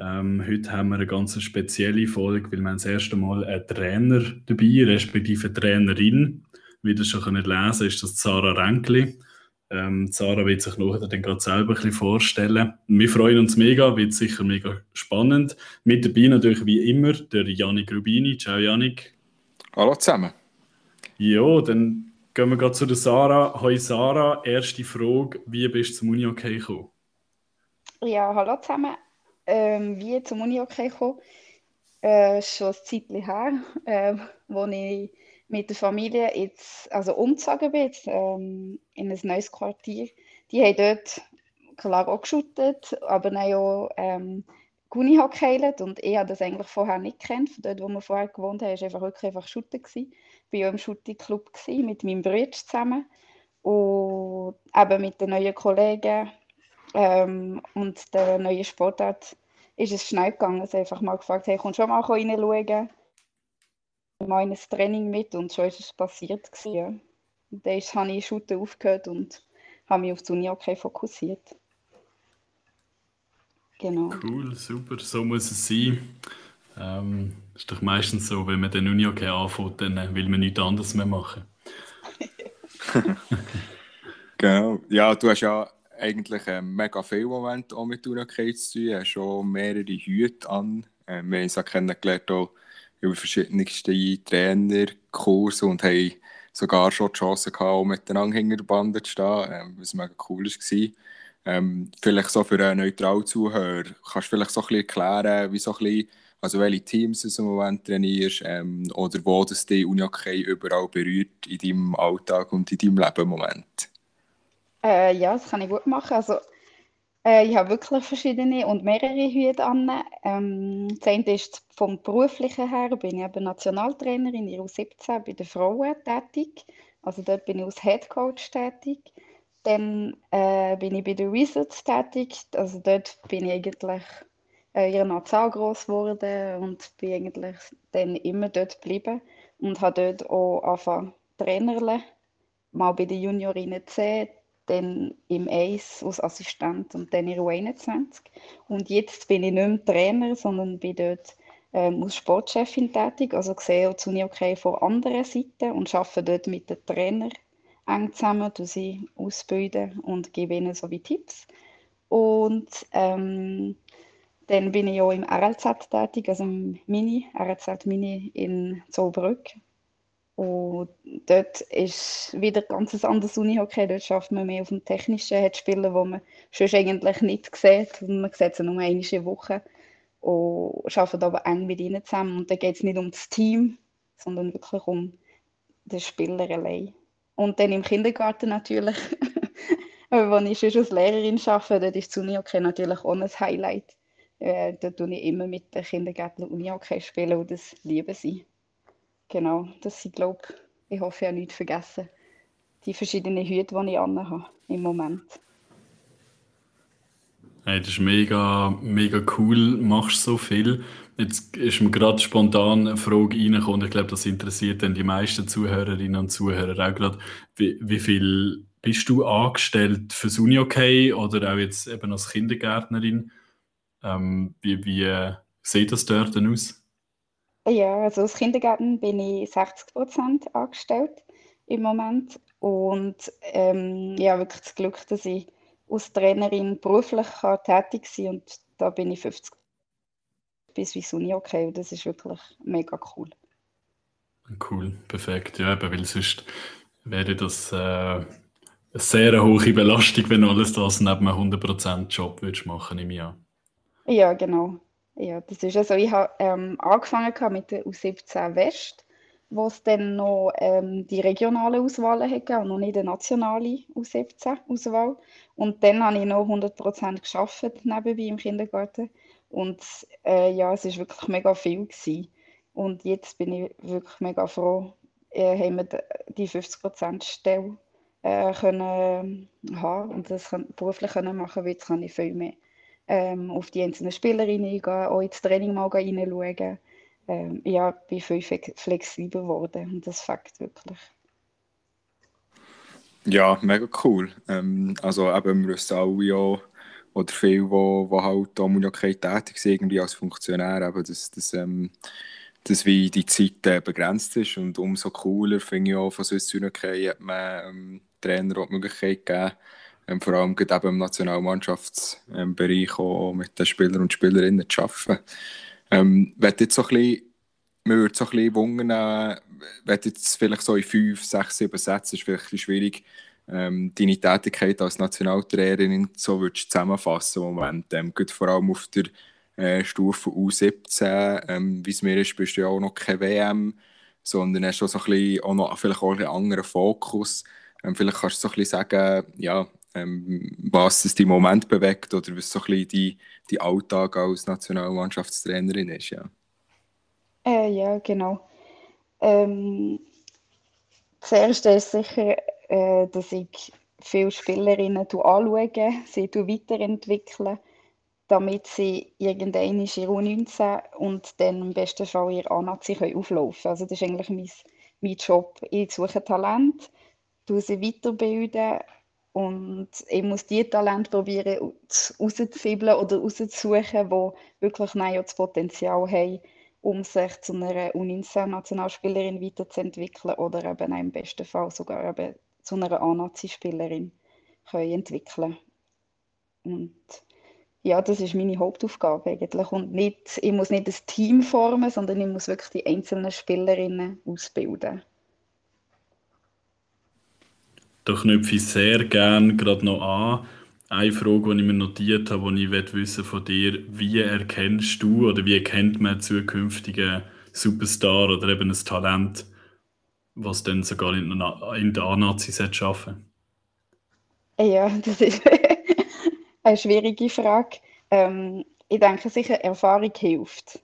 Ähm, heute haben wir eine ganz spezielle Folge, weil wir das erste Mal einen Trainer dabei, respektive eine Trainerin. Wie ihr schon lesen könnt, ist das Sarah Renkli. Ähm, Sarah wird sich nachher dann gerade selber ein bisschen vorstellen. Wir freuen uns mega, wird sicher mega spannend. Mit dabei natürlich wie immer der Janik Rubini. Ciao Janik. Hallo zusammen. Ja, dann gehen wir gerade zu der Sarah. Hi Sarah, erste Frage, wie bist du zum Uni-Hockey gekommen? Ja, hallo zusammen ähm, wie zum Uni-Hockey gekommen. Äh, schon ein Zeitchen her, äh, wo ich mit der Familie jetzt, also umgezogen bin, jetzt, ähm, in ein neues Quartier. Die haben dort klar auch geschuttet, aber dann auch ähm, Guni hockeylet und ich habe das eigentlich vorher nicht kennt. Von dort, wo wir vorher gewohnt haben, war einfach wirklich einfach Schutten. Ich war auch im Schutti-Club mit meinem Bruder zusammen und eben mit den neuen Kollegen ähm, und der neuen Sportart ist es schnell gegangen. Sie einfach mal gefragt, hey, kommst du schon mal reinschauen? Mal in ein Training mit und schon ist es passiert. Gewesen, ja. Und dann habe ich Shooten aufgehört und habe mich auf die Uni okay fokussiert. Genau. Cool, super, so muss es sein. Ähm, ist doch meistens so, wenn man den Uni okay anfängt, dann will man nichts anderes mehr machen. genau. Ja, du hast ja eigentlich ähm, mega viel Moment auch mit Unakei zu tun. Hat schon mehrere Hüte an. Ähm, wir haben uns auch kennengelernt auch über verschiedenste Trainerkurse und haben sogar schon die Chance gehabt, auch miteinander hinter der Bande zu stehen, ähm, was mega cool war. Ähm, vielleicht so für einen neutralen Zuhörer, kannst du vielleicht so ein bisschen erklären, wie so ein bisschen, also welche Teams du im Moment trainierst ähm, oder wo das die Unihockey überall berührt in deinem Alltag und in deinem Leben im Moment? Äh, ja, das kann ich gut machen. Also, äh, ich habe wirklich verschiedene und mehrere Hüte an. Ähm, das eine ist vom beruflichen her, bin ich eben Nationaltrainerin in U17 bei den Frauen tätig. Also dort bin ich als Head Coach tätig. Dann äh, bin ich bei den Wizards tätig. Also dort bin ich eigentlich äh, in einer Zahl groß geworden und bin eigentlich dann immer dort geblieben und habe dort auch angefangen Trainerle. Mal bei den Juniorinnen C, dann im ACE als Assistent und dann in U21. Und jetzt bin ich nicht mehr Trainer, sondern bin dort ähm, als Sportchefin tätig, also sehe die Uni okay von anderen Seiten und arbeite dort mit den Trainern eng zusammen, sie ausbilden und gebe ihnen so wie Tipps. Und ähm, dann bin ich auch im RLZ tätig, also im Mini, RLZ Mini in Zollbrück, und dort ist wieder ganz ein anderes Unihockey. Dort schafft man mehr auf dem technischen, hat Spieler, die man sonst eigentlich nicht sieht. Und man sieht sie nur in Woche. Und arbeitet aber eng mit ihnen zusammen. Und da geht es nicht um das Team, sondern wirklich um den Spieler allein. Und dann im Kindergarten natürlich, wenn ich schon als Lehrerin arbeite, dort ist das Unihockey natürlich auch ein Highlight. Äh, dort spiele ich immer mit den Kindergärtnern Unihockey spielen und das lieben sie. Genau, das sind, glaube ich, hoffe, ich habe nichts vergessen. Die verschiedenen Hüte, die ich habe im Moment. Hey, das ist mega, mega cool, machst so viel. Jetzt ist mir gerade spontan eine Frage reingekommen, ich glaube, das interessiert dann die meisten Zuhörerinnen und Zuhörer auch gerade. Wie, wie viel bist du angestellt fürs Uni-Okay oder auch jetzt eben als Kindergärtnerin? Ähm, wie, wie sieht das dort denn aus? Ja, also als Kindergarten bin ich 60 Prozent angestellt im Moment und ähm, ja, wirklich das Glück, dass ich als Trainerin beruflich kann tätig sein kann und da bin ich 50% bis wie Uni okay und das ist wirklich mega cool. Cool, perfekt. Ja, eben, weil sonst wäre das äh, eine sehr hohe Belastung, wenn du alles das neben einem 100% Job würdest machen im Jahr. Ja, genau. Ja, das ist also, ich habe ähm, angefangen mit der U17 West, wo es dann noch ähm, die regionale Auswahlen hat und noch nicht die nationale U17-Auswahl. Und dann habe ich noch 100% geschafft nebenbei im Kindergarten. Und äh, ja, es war wirklich mega viel. Gewesen. Und jetzt bin ich wirklich mega froh, äh, haben wir die 50%-Stelle äh, können haben und das beruflich können machen, weil jetzt kann ich viel mehr ähm, auf die einzelnen Spielerinnen eingehen, auch ins Training mal reinschauen. Ähm, ja, bin viel flexibler geworden und das fängt wirklich. Ja, mega cool. Ähm, also eben, wir wissen alle ja, oder viele, die, halt Ammoniakkeit tätig sind, irgendwie als Funktionär, eben, dass, dass, ähm, dass wie die Zeit äh, begrenzt ist und umso cooler finde ich auch von Swiss Unikai hat man ähm, Trainer auch die Möglichkeit gegeben, ähm, vor allem eben im Nationalmannschaftsbereich auch mit den Spielern und Spielerinnen zu arbeiten. Ähm, jetzt so ein bisschen, mir würde so wenn jetzt vielleicht so in fünf, sechs, sieben Sätzen, ist vielleicht ein schwierig, ähm, deine Tätigkeit als Nationaltrainerin so würdest zusammenfassen im Moment. Ähm, vor allem auf der äh, Stufe U17, ähm, wie es mir ist, bist du ja auch noch keine WM, sondern hast auch so ein bisschen, auch noch, vielleicht auch einen anderen Fokus. Ähm, vielleicht kannst du so ein bisschen sagen, ja, ähm, was es im Moment bewegt oder was so ein bisschen die, die Alltag als Nationalmannschaftstrainerin ist. Ja, äh, ja genau. Ähm, zuerst ist sicher, äh, dass ich viele Spielerinnen anschaue, sie weiterentwickeln, damit sie irgendwann in U19 und dann im besten Fall ihr A-Nazi auflaufen können. Also das ist eigentlich mein, mein Job. Ich suche Talent, sie weiterbilden und ich muss die Talente probieren rauszufibeln oder rauszusuchen, die wirklich das Potenzial haben, um sich zu einer U19-Nationalspielerin weiterzuentwickeln oder eben im besten Fall sogar eben zu einer A-Nazi-Spielerin entwickeln Und ja, das ist meine Hauptaufgabe eigentlich. Und nicht, ich muss nicht das Team formen, sondern ich muss wirklich die einzelnen Spielerinnen ausbilden. Da knüpfe ich sehr gerne gerade noch an. Eine Frage, die ich mir notiert habe, die ich wissen von dir, wie erkennst du oder wie erkennt man einen zukünftigen Superstar oder eben ein Talent, was dann sogar in, der A-Nazi schaffen Ja, das ist eine schwierige Frage. Ähm, ich denke sicher, Erfahrung hilft.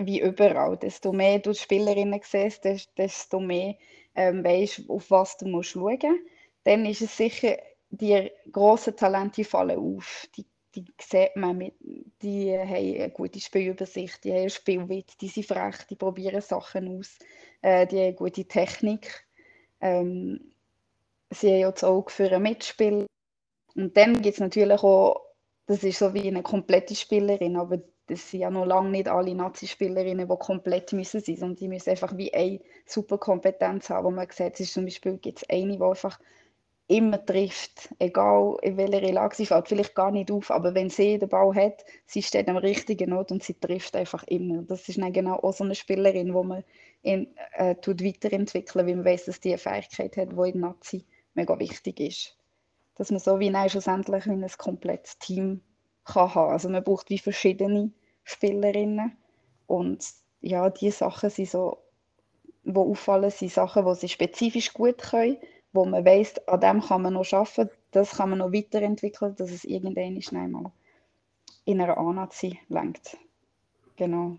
Wie überall. Desto mehr du Spielerinnen siehst, desto mehr ähm, weißt, auf was du musst schauen musst, dann ist es sicher, die grossen Talente fallen auf. Die, die sieht man, mit, die haben eine gute Spielübersicht, die haben Spielwitz, die sind frech, die probieren Sachen aus, äh, die haben gute Technik. Ähm, sie haben ja das Auge für ein Mitspiel. Und dann gibt es natürlich auch, das ist so wie eine komplette Spielerin, aber das sind ja noch lange nicht alle Nazi-Spielerinnen, die komplett müssen sein müssen. die müssen einfach wie eine super Kompetenz haben, wo man sieht, es ist zum Beispiel gibt es eine, die einfach immer trifft, egal in welcher Lage sie fällt, vielleicht gar nicht auf, aber wenn sie den Ball hat, sie steht am richtigen Ort und sie trifft einfach immer. Das ist dann genau auch so eine Spielerin, wo man in, äh, tut weiterentwickeln, weil man weiß, dass die eine Fähigkeit hat, die in Nazi mega wichtig ist. Dass man so wie nein, schlussendlich ein komplettes Team kann haben. Also man braucht wie verschiedene Spielerinnen und ja, die Sachen sind so, wo auffallen, sind Sachen, die sie spezifisch gut können, wo man weiß, an dem kann man noch arbeiten, das kann man noch weiterentwickeln, dass es irgendwann schnell mal in einer A-Nazi lenkt. Genau.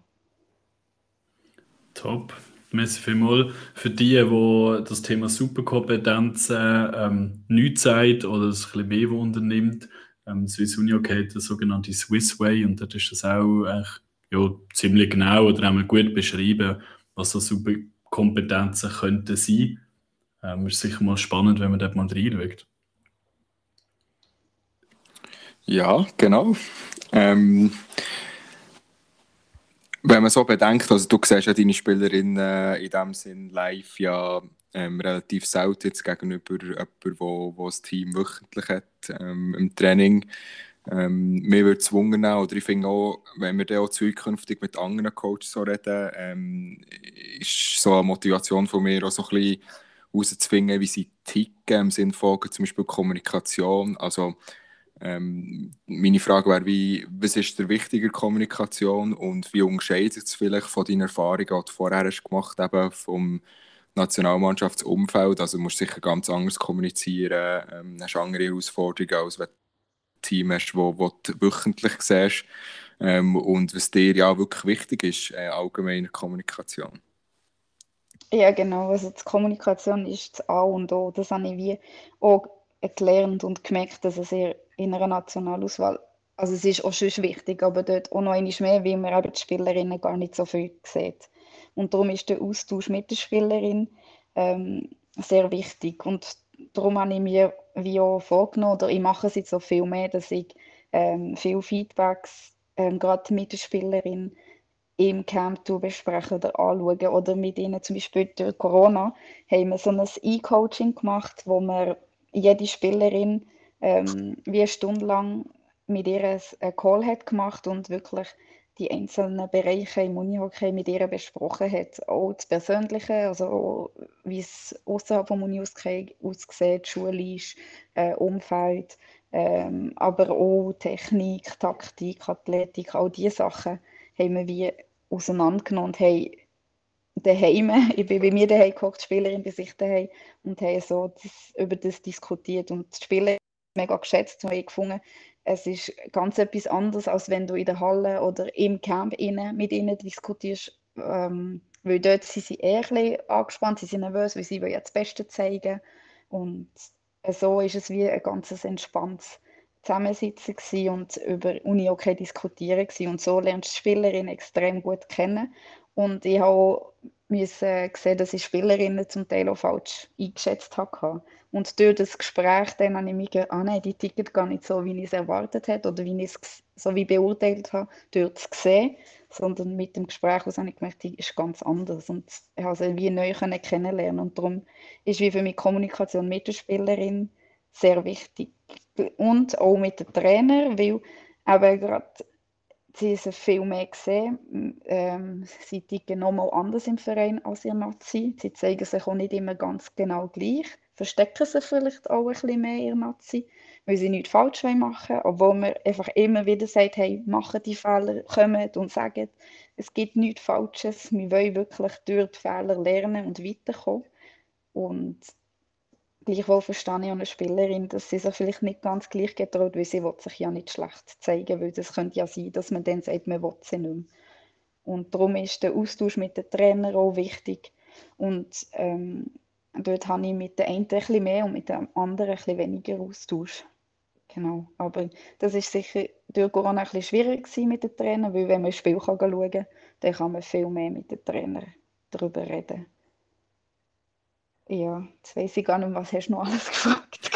Top. Merci vielmals für die, die das Thema Superkompetenzen ähm, nicht sagt oder es ein bisschen mehr unternimmt ähm, Swiss hat das sogenannte Swiss Way und dort ist das auch echt, ja, ziemlich genau oder einmal gut beschrieben, was so super Kompetenzen könnten sein. Ähm, ist sicher mal spannend, wenn man dort mal reinschaut. Ja, genau. Ähm, wenn man so bedenkt, also du siehst ja deine Spielerinnen in dem Sinn live ja ähm, relativ selten jetzt gegenüber jemandem, wo, wo das Team wöchentlich hat ähm, im Training. Ähm, mir wird es wundern, oder ich finde auch, wenn wir dann auch zukünftig mit anderen Coaches so reden, ähm, ist so eine Motivation von mir auch so ein bisschen herauszufinden, wie sie ticken, im Sinne von zum Beispiel Kommunikation. Also, ähm, meine Frage wäre, wie, was ist der wichtiger Kommunikation und wie unterscheidet es vielleicht von deinen Erfahrungen, die du vorher hast gemacht hast, vom Nationalmannschaftsumfeld. Also musst sicher ganz anders kommunizieren, ähm, hast andere Herausforderungen, als wenn Team hast, wo du wöchentlich siehst ähm, und was dir ja wirklich wichtig ist, äh, allgemeine Kommunikation. Ja, genau. Also die Kommunikation ist das A und O. Das habe ich wie auch gelernt und gemerkt, dass es in einer Nationalauswahl, also es ist auch schon wichtig, aber dort auch noch einmal mehr, weil man eben die Spielerinnen gar nicht so viel sieht. Und darum ist der Austausch mit der Spielerin ähm, sehr wichtig. Und darum habe ich mir wie auch vorgenommen, oder ich mache es jetzt so viel mehr, dass ich ähm, viele Feedbacks ähm, gerade mit der Spielerin im Camp besprechen oder anschauen. Oder mit ihnen zum Beispiel durch Corona haben wir so ein E-Coaching gemacht, wo wir jede Spielerin ähm, wie eine Stunde lang mit ihr einen Call hat gemacht und wirklich die einzelnen Bereiche im Unihockey mit ihr besprochen hat. Auch das Persönliche, also wie es außerhalb vom Unihockey aussieht, schulisch, äh, Umfeld, ähm, aber auch Technik, Taktik, Athletik, all diese Sachen haben wir wie auseinandergenommen und haben daheim, ich bin bei mir daheim geguckt, die Spielerin bei sich daheim und haben so das, über das diskutiert und die Spieler mega geschätzt und haben gefunden, es ist ganz etwas anderes, als wenn du in der Halle oder im Camp mit ihnen diskutierst, ähm, weil dort sind sie eher ein angespannt, sie sind nervös, weil sie ja das Beste zeigen und so ist es wie ein ganz entspanntes Zusammensitzen und über Uni okay diskutieren gewesen. und so lernst du die Spielerin extrem gut kennen und ich habe müssen sehen, dass ich Spielerinnen zum Teil auch falsch eingeschätzt habe. Und durch das Gespräch dann habe ich mir gedacht, ah nein, die Ticket gar nicht so, wie ich es erwartet habe oder wie ich es so wie beurteilt habe, durch das Gesehen, sondern mit dem Gespräch habe ich gemerkt, die ist ganz anders und ich habe sie wie neu kennenlernen und darum ist wie für mich Kommunikation mit der Spielerin sehr wichtig und auch mit dem Trainer, weil eben gerade sie sind viel mehr gesehen. Ähm, sie ticken nochmal anders im Verein als ihr Nazi. Sie zeigen sich auch nicht immer ganz genau gleich. Verstecken sich vielleicht auch ein bisschen mehr ihr Nazi, weil sie nichts falsch machen wollen, obwohl man einfach immer wieder sagt, hey, machen die Fehler, kommen und sagen, es gibt nichts Falsches. Wir wollen wirklich durch die Fehler lernen und weiterkommen. Und Gleichwohl verstehe ich eine Spielerin, dass sie sich vielleicht nicht ganz gleich getraut, weil sie sich ja nicht schlecht zeigen weil das könnte ja sein, dass man dann sagt, man will sie nicht mehr. Und darum ist der Austausch mit den Trainern auch wichtig. Und ähm, dort habe ich mit der einen ein bisschen mehr und mit dem anderen bisschen weniger Austausch. Genau. Aber das ist sicher durch Corona ein schwierig mit den Trainern, weil wenn man ein Spiel schauen kann, dann kann man viel mehr mit den Trainern darüber reden. Ja, jetzt weiß ich gar nicht, was hast du noch alles gefragt?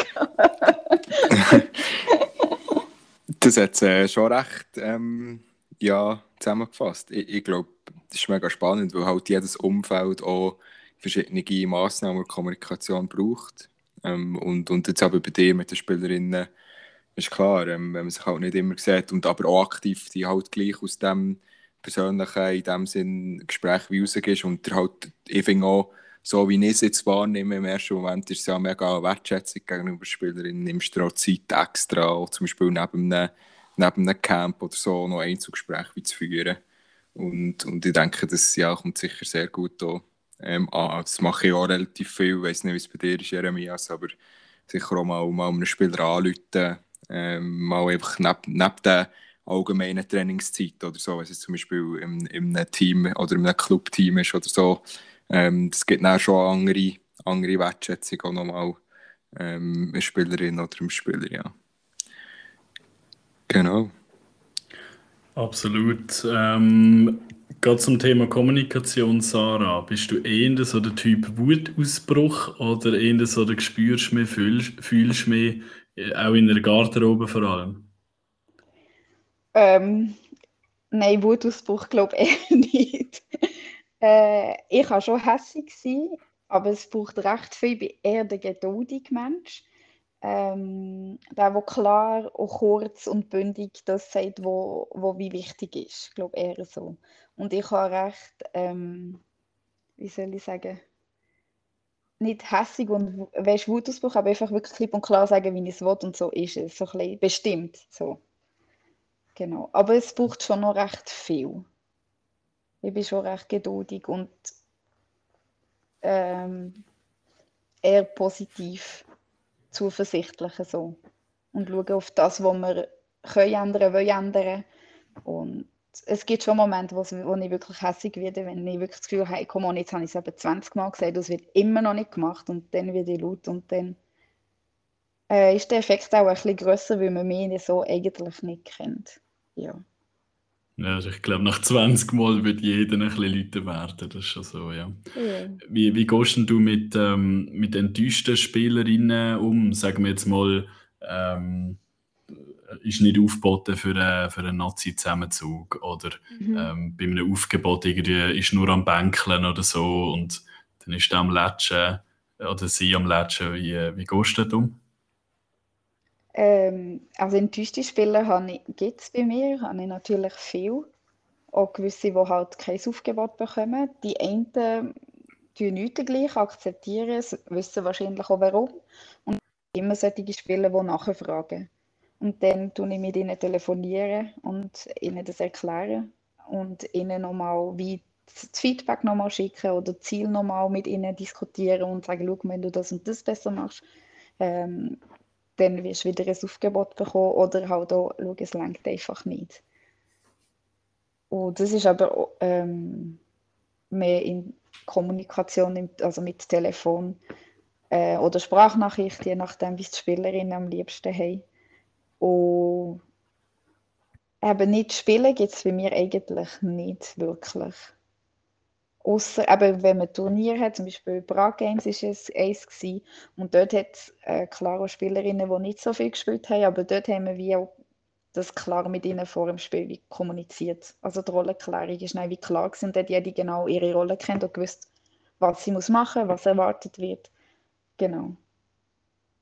das hat äh, schon recht ähm, ja, zusammengefasst. Ich, ich glaube, das ist mega spannend, weil halt jedes Umfeld auch verschiedene Massnahmen und Kommunikation braucht. Ähm, und, und jetzt aber bei dir mit den Spielerinnen ist klar, ähm, wenn man sich halt nicht immer sieht und aber auch aktiv die halt gleich aus dem persönlichen, in dem Sinn Gespräch wie rausgehst und der halt, ich finde auch, so wie ich es jetzt wahrnehme im ersten Moment, ist es ja mega Wertschätzung gegenüber Spielerinnen. Nimmst du auch Zeit extra, zum Beispiel neben einem, neben einem Camp oder so, noch Einzelgespräche zu führen. Und, und ich denke, das ja, kommt sicher sehr gut an. Ähm, ah, das mache ich auch relativ viel. Ich weiß nicht, wie es bei dir ist, Jeremias, aber sicher auch mal, mal einen Spieler anrufen, ähm, mal einfach neben, neben der allgemeinen Trainingszeit oder so, wenn es zum Beispiel in einem Team oder in einem Clubteam ist oder so, ähm, es gibt dann schon andere, andere Wertschätzung auch nochmal ähm, eine Spielerin oder einem Spieler, ja. Genau. Absolut. Ähm, Gerade zum Thema Kommunikation, Sarah, bist du eher so der Typ Wutausbruch oder eher so der spürst mehr, fühlst, fühlst mehr, äh, auch in der Garderobe vor allem? Ähm, nein, Wutausbruch glaube ich eher nicht. Äh, ich kann schon sein, aber es braucht recht viel. Ich bin eher der geduldige Mensch. Ähm, der, der klar und kurz und bündig das sagt, wo, wo wie wichtig ist. Ich glaube eher so. Und ich habe recht, ähm, wie soll ich sagen, nicht hässig und weißt, Wutausbruch, aber einfach wirklich klipp und klar sagen, wie ich es will und so ist es. So ein bisschen bestimmt. So. Genau. Aber es braucht schon noch recht viel ich bin schon recht geduldig und ähm, eher positiv zuversichtlich so. und schauen auf das, was wir können ändern, wollen ändern. Und es gibt schon Momente, wo, wo ich wirklich hässlich werde, wenn ich wirklich das Gefühl habe, komm jetzt habe ich es eben 20 Mal gesagt, das wird immer noch nicht gemacht und dann werde ich laut und dann äh, ist der Effekt auch ein bisschen grösser, weil man mich so eigentlich nicht kennt. Ja. Ja, also ich glaube, nach 20 Mal wird jeder ein bisschen lauter werden. Das ist schon so, ja. ja. Wie, wie gehst du mit, ähm, mit enttäuschten Spielerinnen um? Sagen wir jetzt mal, ähm, ist nicht aufgeboten für einen, für einen Nazi-Zusammenzug oder mhm. ähm, bei einem Aufgebot irgendwie ist nur am Bänkeln oder so und dann ist er am Latschen oder sie am Latschen. Wie, wie gehst du um? Ähm, also enttäuschte Spieler gibt es bei mir, habe ich natürlich viel. Auch gewisse, die halt kein Aufgebot bekommen. Die einen tun nichts gleich, akzeptieren es, wissen wahrscheinlich auch warum. Und immer solche Spieler, die nachfragen. Und dann tue ich mit ihnen telefonieren und ihnen das erklären und ihnen nochmal wie das Feedback nochmal schicken oder Ziel nochmal mit ihnen diskutieren und sagen, schau, wenn du das und das besser machst, ähm, dann wirst du wieder ein Aufgebot bekommen oder halt auch, schau, es längt einfach nicht. Und das ist aber ähm, mehr in Kommunikation, also mit Telefon äh, oder Sprachnachricht, je nachdem, wie die Spielerinnen am liebsten haben. Und eben nicht spielen gibt es bei mir eigentlich nicht wirklich. Eben, wenn man Turnier hat, zum Beispiel Prague Games war es eins gewesen, und dort hat es äh, klare Spielerinnen, die nicht so viel gespielt haben, aber dort haben wir wie auch das klar mit ihnen vor dem Spiel kommuniziert. Also die Rollenklärung ist wie klar gewesen, und dort jede genau ihre Rolle kennt und gewusst, was sie muss machen, was erwartet wird. Genau.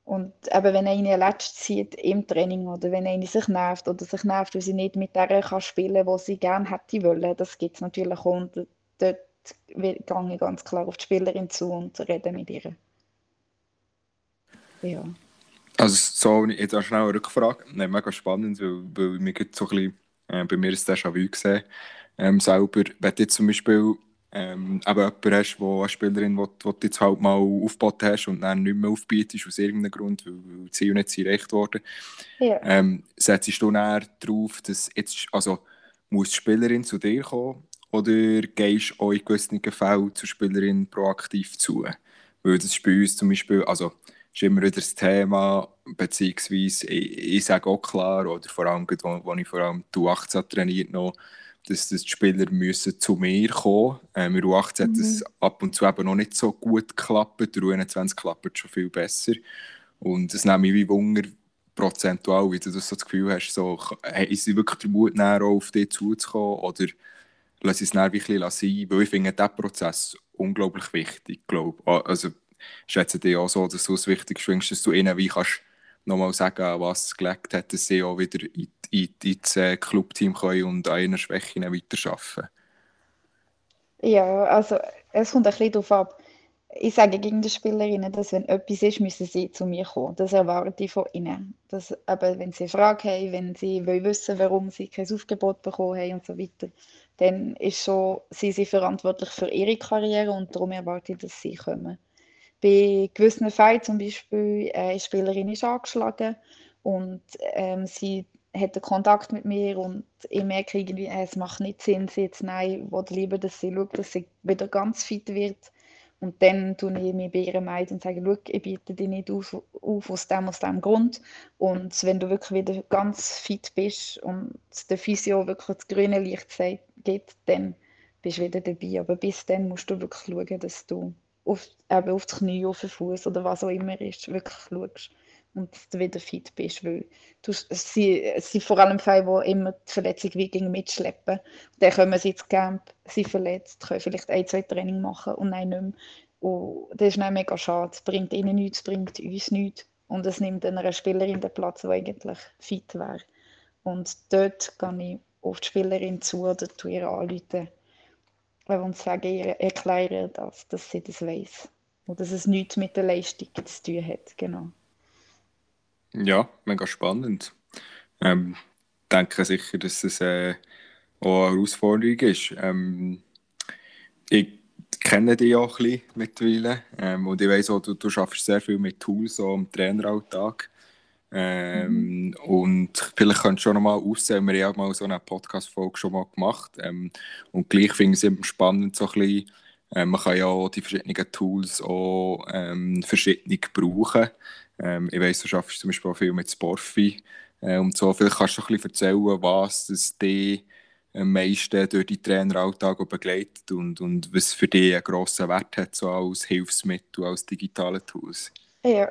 Und eben, wenn einer letzt zieht im Training oder wenn einer sich nervt oder sich nervt, weil sie nicht mit der kann spielen kann, die sie gerne hätte wollen, das gibt es natürlich auch. Und dort gehe ich ganz klar auf die Spielerin zu und rede mit ihr. Ja. Also so, jetzt auch schnell eine Rückfrage. Nein, mega spannend, weil, weil mir so ein bisschen, äh, bei mir ist das déjà vu gesehen. Ähm, selber, wenn jetzt zum Beispiel ähm, eben jemanden hast, wo eine Spielerin, die du jetzt halt mal aufgebaut hast und dann nicht mehr aufbietest aus irgendeinem Grund, weil, weil die Ziele nicht erreicht wurden, ja. ähm, setzt du dann darauf, dass jetzt, also muss die Spielerin zu dir kommen oder gehst du auch in gewissen Fällen zur Spielerin proaktiv zu? Weil das ist bei uns zum Beispiel, also ist immer wieder das Thema, beziehungsweise ich, ich sage auch klar, oder vor allem, als ich vor allem die U18 trainiert noch, dass, dass die Spieler müssen zu mir kommen müssen. Ähm, U18 mhm. hat es ab und zu eben noch nicht so gut geklappt, der U21 klappt schon viel besser. Und es nimmt mich wie Wunder, prozentual, wie du das, so das Gefühl hast, so, ist sie wirklich der Mut, näher auf dich zuzukommen oder lass es dann wirklich sein, weil ich finde diesen Prozess unglaublich wichtig, glaube Also schätze dich auch so, dass du es wichtig findest, dass du ihnen wie kannst nochmal sagen, was gelegt hat, dass sie auch wieder in, in, ins äh, Clubteam können und an ihren Schwächen weiterarbeiten Ja, also es kommt ein bisschen darauf ab. Ich sage gegen die Spielerinnen, dass wenn etwas ist, müssen sie zu mir kommen. Das erwarte ich von ihnen. Dass, eben, wenn sie eine Frage haben, wenn sie wollen wissen warum sie kein Aufgebot bekommen haben und so weiter, dann ist schon, sind sie verantwortlich für ihre Karriere und darum erwarte ich, dass sie kommen. Bei gewissen Fällen zum Beispiel, äh, eine Spielerin ist angeschlagen und ähm, sie hat einen Kontakt mit mir und ich merke irgendwie, äh, es macht nicht Sinn, sie jetzt nein, ich lieber, dass sie schaut, dass sie wieder ganz fit wird. Und dann tue ich mich bei ihr meid und sage, ich biete dich nicht auf, auf aus dem, aus dem Grund. Und wenn du wirklich wieder ganz fit bist und der Physio wirklich das grüne Licht gibt, dann bist du wieder dabei. Aber bis dann musst du wirklich schauen, dass du auf, eben auf die Knie, auf den Fuß oder was auch immer ist, wirklich schaust und du wieder fit bist, weil du, sie, es sind vor allem Fälle, die immer die Verletzung wie mitschleppen. dann kommen sie ins Camp, sie verletzt, können vielleicht ein, zwei Training machen und nein, nicht mehr. Und das ist dann mega schade. Es bringt ihnen nichts, es bringt uns nichts. Und es nimmt einer Spielerin den Platz, die eigentlich fit wäre. Und dort gehe ich auf die Spielerin zu oder tue ihr anrufen und sagen, ihr erklären das, dass sie das weiß. Und dass es nichts mit der Leistung zu tun hat. Genau. Ja, mega spannend. Ähm, denke sicher, dass es äh, auch eine Herausforderung ist. Ähm, ich kenne dich auch ein bisschen mittlerweile ähm, und ich weiß auch, du, du arbeitest sehr viel mit Tools so im Traineralltag. Ähm, mhm. Und vielleicht könntest du schon noch mal aussehen, wir haben ja mal so eine Podcast-Folge schon mal gemacht. Ähm, und gleich finde ich es immer spannend, so ein bisschen, äh, man kann ja auch die verschiedenen Tools auch ähm, verschiedene brauchen. Ähm, ich weiss, du arbeitest zum Beispiel auch viel mit Sporfi äh, und so. Vielleicht kannst du ein bisschen erzählen, was das dich am meisten durch die Traineralltag begleitet und, und was für dich einen grossen Wert hat, so als Hilfsmittel, als digitale Tools. Ja,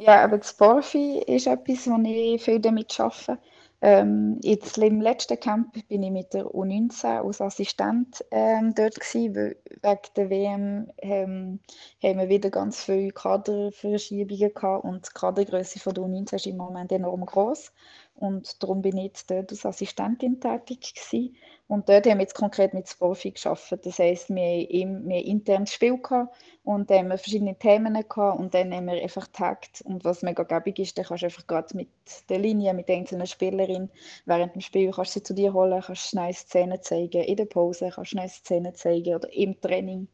ja aber das Sporfi ist etwas, wo ich viel damit arbeite. Ähm, jetzt im letzten Camp bin ich mit der U19 als Assistent ähm, dort gewesen, weil wegen der WM ähm, haben wir wieder ganz viele Kaderverschiebungen gehabt und die Kadergröße von der U19 ist im Moment enorm groß und darum bin ich jetzt dort als Assistentin tätig gewesen. Und dort haben wir jetzt konkret mit Profi gearbeitet. Das heisst, wir haben, wir haben Spiel gehabt und haben wir verschiedene Themen gehabt und dann haben wir einfach getaggt. Und was mega gäbig ist, dann kannst du einfach gerade mit der Linie, mit einzelnen Spielerinnen während dem Spiel kannst du sie zu dir holen, kannst schnell Szenen zeigen, in der Pause kannst du schnell Szenen zeigen oder im Training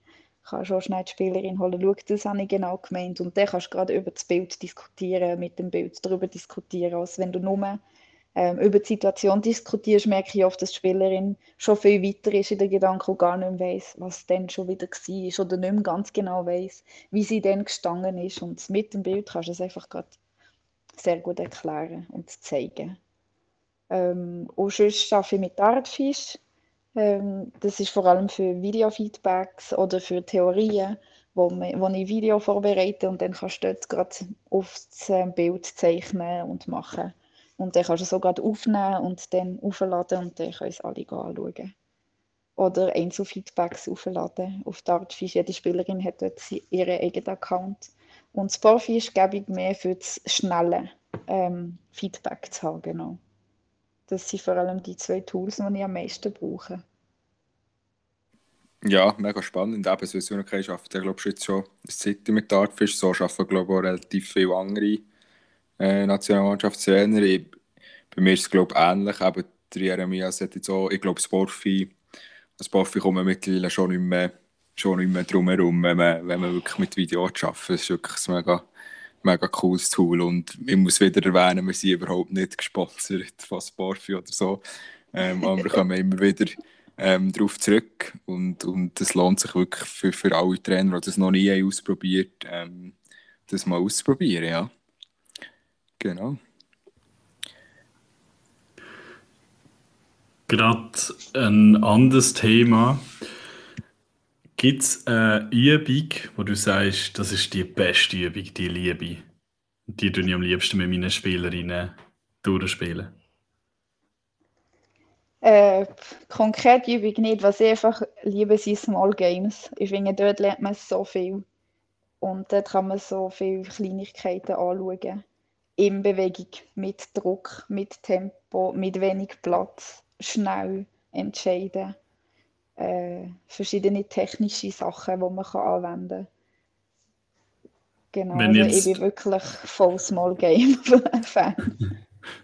kannst du auch schnell die Spielerin holen, schau, das habe ich genau gemeint. Und dann kannst du gerade über das Bild diskutieren, mit dem Bild darüber diskutieren, als wenn du nur ähm, über die Situation diskutierst, merke ich oft, dass die Spielerin schon viel weiter ist in der Gedanken und gar nicht mehr weiss, was dann schon wieder war oder nicht mehr ganz genau weiss, wie sie dann gestanden ist. Und mit dem Bild kannst du es einfach gerade sehr gut erklären und zeigen. Ähm, und sonst arbeite ich mit Artfish. Ähm, das ist vor allem für Videofeedbacks oder für Theorien, wo, man, wo ich Video vorbereite und dann kannst du dort gerade auf das äh, Bild zeichnen und machen. Und dann kannst du so gerade aufnehmen und dann aufladen und dann können es alle anschauen. Oder Einzelfeedbacks aufladen auf Dartfish. Jede Spielerin hat dort ihren eigenen Account. Und Profi ist gebe ich mehr für das schnelle ähm, Feedback zu haben. Genau. Das sind vor allem die zwei Tools, die ich am meisten brauche. Ja, mega spannend. Eben, so wie du noch kennst, arbeitet glaube ich jetzt schon eine Zeit mit Dartfish. So arbeiten glaube ich auch relativ viele andere äh, Nationalmannschaftstrainer. Bei mir ist es glaube ich ähnlich. Eben, der Jeremias hat jetzt auch, ich glaube, Sportfi, als Sportfi kommen wir mittlerweile schon nicht mehr, schon nicht mehr drum herum, wenn man, wenn man wirklich mit Video arbeitet. Das ist wirklich ein mega, mega cooles Tool. Und ich muss wieder erwähnen, wir sind überhaupt nicht gesponsert von Sportfi oder so. Ähm, aber wir kommen immer wieder ähm, darauf zurück. Und, und das lohnt sich wirklich für, für alle Trainer, die das noch nie ausprobiert ähm, das mal auszuprobieren. Ja. Genau. Gerade ein anderes Thema. Gibt es eine Übung, wo du sagst, das ist die beste Übung, die liebe Die tue ich am liebsten mit meinen Spielerinnen durchspielen? Äh, konkret Übung nicht, was ich einfach liebe, sind Small Games. Ich finde, dort lernt man so viel. Und dort kann man so viele Kleinigkeiten anschauen in Bewegung, mit Druck, mit Tempo, mit wenig Platz, schnell entscheiden. Äh, verschiedene technische Sachen, die man kann anwenden kann. Genau, also jetzt... ich bin wirklich voll Small Game Fan.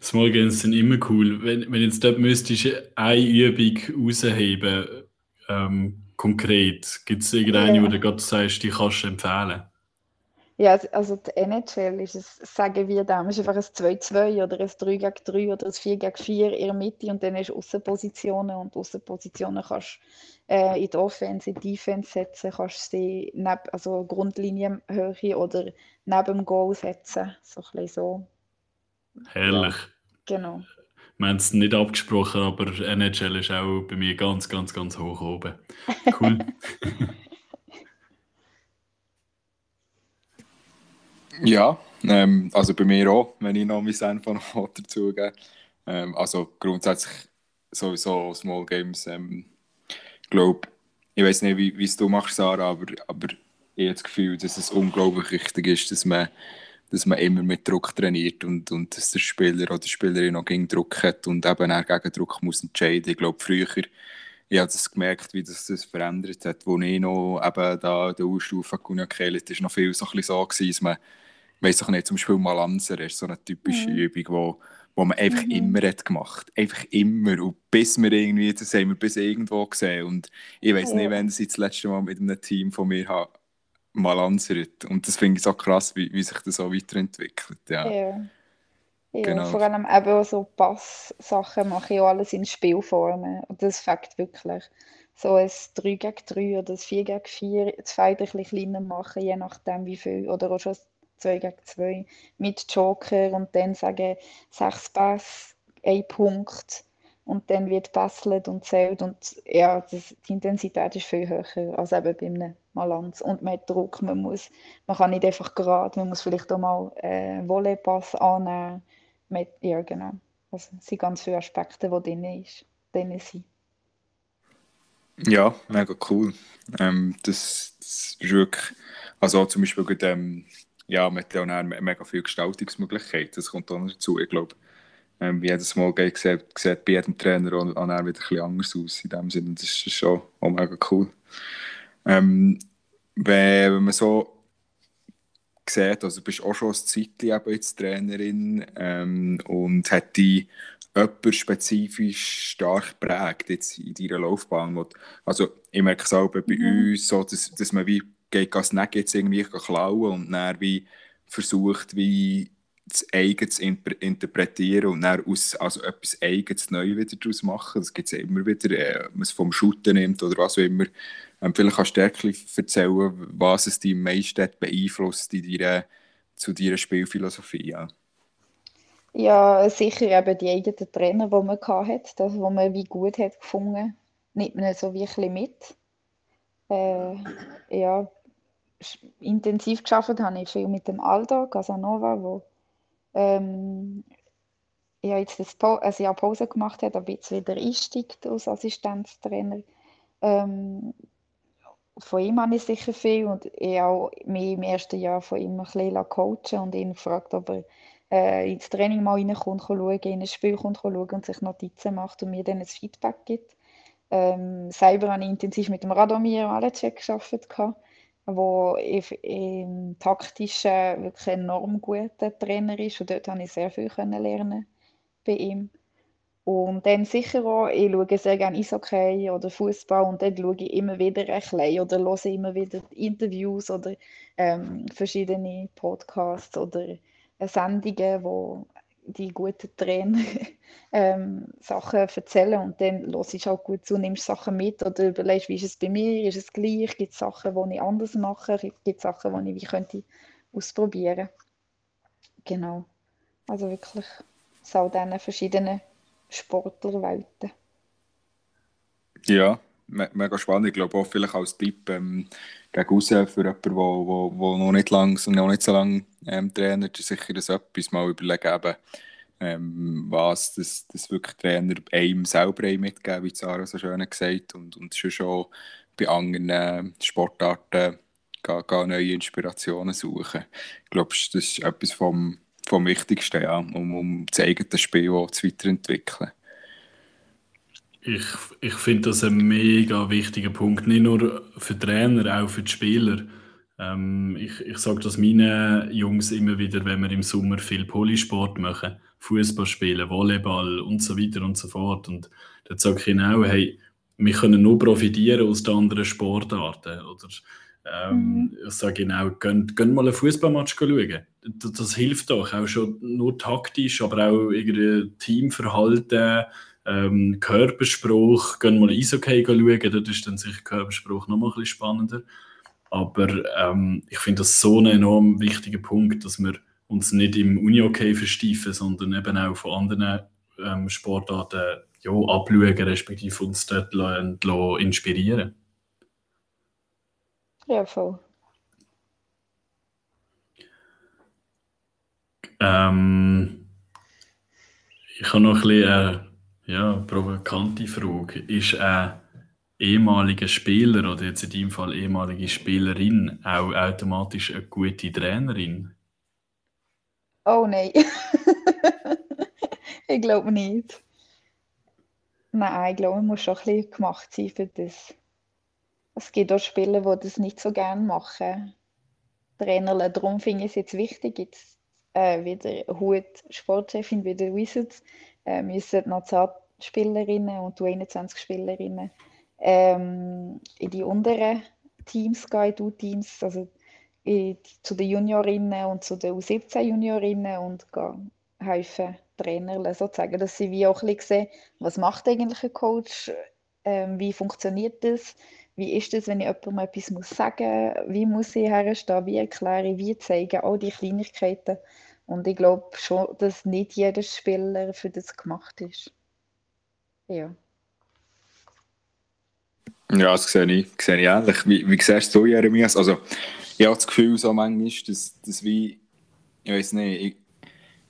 Small Games sind immer cool. Wenn, wenn jetzt dort müsstest eine Übung rausheben, ähm, konkret, gibt es irgendeine, ja. wo du gerade sagst, die kannst du empfehlen? Ja, also die NHL ist es, sagen wir da, ist einfach ein 2-2 oder ein 3 gegen 3 oder ein 4 gegen 4 in der Mitte und dann hast du Außenpositionen und Außenpositionen kannst du äh, in die Offense, in die Defense setzen, kannst du sie neben, also Grundlinienhöhe oder neben dem Goal setzen, so ein bisschen so. Herrlich. Ja, genau. Wir haben es nicht abgesprochen, aber NHL ist auch bei mir ganz, ganz, ganz hoch oben. Cool. Ja, ähm, also bei mir auch, wenn ich noch mein Senf dazugebe. Ähm, also grundsätzlich sowieso Small Games. Ähm, ich glaube, ich weiß nicht, wie es du machst, Sarah, aber, aber ich habe das Gefühl, dass es unglaublich wichtig ist, dass man, dass man immer mit Druck trainiert und, und dass der Spieler oder die Spielerin noch gegen Druck hat und eben auch gegen Druck muss entscheiden. Ich glaube, früher ich habe das gemerkt, wie das, das verändert hat. Als ich noch eben da der U-Stufe Kehlet, war noch viel so, ein so gewesen, dass man weiß auch nicht, zum Beispiel Malanzer ist so eine typische mhm. Übung, wo, wo man einfach mhm. immer hat gemacht Einfach immer. Und bis wir irgendwie, das haben wir bis irgendwo gesehen. Und ich weiß ja. nicht, wenn ich das letzte Mal mit einem Team von mir habe, Malansert. Und das finde ich so krass, wie, wie sich das so weiterentwickelt. Ja. ja. Ja, Genau. vor allem eben so Pass-Sachen mache ich auch alles in Spielformen. Und das fängt wirklich. So ein 3 gegen 3 oder ein 4 gegen 4, das Feld ein bisschen kleiner machen, je nachdem wie viel. Oder auch schon 2 gegen 2 mit Joker und dann sagen, 6 Pass, 1 Punkt. Und dann wird gebesselt und zählt. Und ja, das, die Intensität ist viel höher als eben bei einem Malanz. Und man hat Druck, man muss, man kann nicht einfach gerade, man muss vielleicht auch mal äh, Volleypass annehmen. Man, ja, genau. Also, es sind ganz viele Aspekte, die drin, ist, drin sind. Ja, mega cool. Ähm, das, das ist wirklich, also auch zum Beispiel ähm, ja, mit ja auch mega viele Gestaltungsmöglichkeiten. Das kommt auch noch dazu. Ich glaube, ähm, wie jedes Mal sieht, sieht bei jedem Trainer auch, auch wieder ein bisschen anders aus. In dem Sinne, das ist schon auch mega cool. Ähm, wenn, wenn man so sieht, also du bist auch schon ein Zeitchen eben jetzt Trainerin ähm, und hat die jemand spezifisch stark prägt jetzt in deiner Laufbahn? Also ich merke es auch bei Mhm. uns so, dass, dass man wie geht als Snack jetzt irgendwie klauen und dann wie versucht, wie das zu inter- interpretieren und dann aus, also etwas Eigenes neu wieder daraus machen. Das gibt es ja immer wieder, äh, ob man es vom Shooten nimmt oder was auch immer. Ähm, vielleicht kannst du dir erzählen, was es dich am meisten beeinflusst in deiner, zu deiner Spielphilosophie. Ja. Ja, sicher eben die eigenen Trainer, die man hatte, das, was man wie gut hat gefunden, nimmt man so wie ein bisschen mit. Äh, ja, intensiv geschafft habe ich viel mit dem Aldo Casanova, wo ähm, ja, jetzt das pa ein Jahr Pause gemacht hat, aber jetzt wieder einsteigt als Assistenztrainer. Ähm, von ihm habe ich sicher viel und ich auch mich im ersten Jahr von ihm ein bisschen coachen und ihn gefragt, ob er äh, ins Training mal reinkommt, schauen, in ein Spiel kommt, schauen und sich Notizen macht und mir dann ein Feedback gibt. Ähm, selber habe ich intensiv mit dem Radomir Alecek gearbeitet, wo im Taktischen wirklich enorm guter Trainer ist und dort habe ich sehr viel können lernen bei ihm. Und dann sicher auch, ich schaue sehr gerne Eishockey oder Fußball und dort schaue ich immer wieder ein bisschen oder höre immer wieder Interviews oder ähm, verschiedene Podcasts oder äh, Sendungen, wo die guten Trainer ähm, Sachen erzählen und dann hörst du auch gut zu, nimmst Sachen mit oder überlegst, wie ist es bei mir, ist es gleich, gibt es Sachen, die ich anders mache, gibt es Sachen, die ich wie könnte ausprobieren. Genau, also wirklich aus all diesen verschiedenen Sportlerwelten. Ja, me mega spannend. Ich glaube auch vielleicht als Tipp ähm, gegen raus für jemanden, der wo, wo, noch nicht lang, noch nicht so lange ähm, trainiert, ist sicher das etwas mal überlegen, eben, ähm, was das, das wirklich Trainer einem selber haben mitgeben, wie Sarah so schön gesagt und, und schon schon bei anderen äh, Sportarten ga, ga neue Inspirationen suchen. Ich glaube, das ist etwas vom, vom Wichtigsten, ja, um, um das eigene Spiel auch zu weiterentwickeln. Ich, ich finde das ein mega wichtiger Punkt, nicht nur für Trainer, auch für die Spieler. Ähm, ich ich sage das meinen Jungs immer wieder, wenn wir im Sommer viel Polysport machen, Fußball spielen, Volleyball und so weiter und so fort. Und dann sage ich ihnen auch, hey, wir können nur profitieren aus den anderen Sportarten. Oder ähm, ich sage ihnen auch, gehen, gehen mal einen Fußballmatch schauen. Das, das hilft doch, auch schon nur taktisch, aber auch irgendwie Teamverhalten ähm, Körperspruch, gehen mal Eishockey schauen, dort ist dann sicher Körperspruch noch mal ein bisschen spannender. Aber ähm, ich finde das so ein enorm wichtiger Punkt, dass wir uns nicht im Uni-Hockey versteifen, sondern eben auch von anderen ähm, Sportarten ja, abschauen, respektive uns dort lassen, lassen inspirieren. Ja, voll. Ähm, ich habe noch ein bisschen eine ja, provokante Frage. Ist ein ehemaliger Spieler oder jetzt in deinem Fall ehemalige Spielerin auch automatisch eine gute Trainerin? Oh nein. ich glaube nicht. Nein, ich glaube, man muss schon ein bisschen gemacht sein für das. Es gibt auch Spieler, die das nicht so gerne machen. Trainer, darum finde ich es jetzt wichtig, jetzt äh, wieder Hut Sportchefin wie der Wizards, äh, müssen die Nationalspielerinnen und die 21-Spielerinnen ähm, in die unteren Teams gehen, die U-Teams, also in, zu den Juniorinnen und zu den U17-Juniorinnen und gehen, helfen Trainer sozusagen, dass sie wie auch ein bisschen sehen, was macht eigentlich ein Coach, ähm, wie funktioniert das, wie ist es, wenn ich jemandem etwas muss sagen muss, wie muss ich herstehen, wie erkläre ich, wie zeige, all die Kleinigkeiten. Und ich glaube schon, dass nicht jeder Spieler für das gemacht ist. Ja. Ja, das sehe ich, sehe ich ähnlich. Wie, wie siehst du, Jeremias? Also, ich habe das Gefühl, so manchmal, dass, dass wie, ich weiß nicht, ich,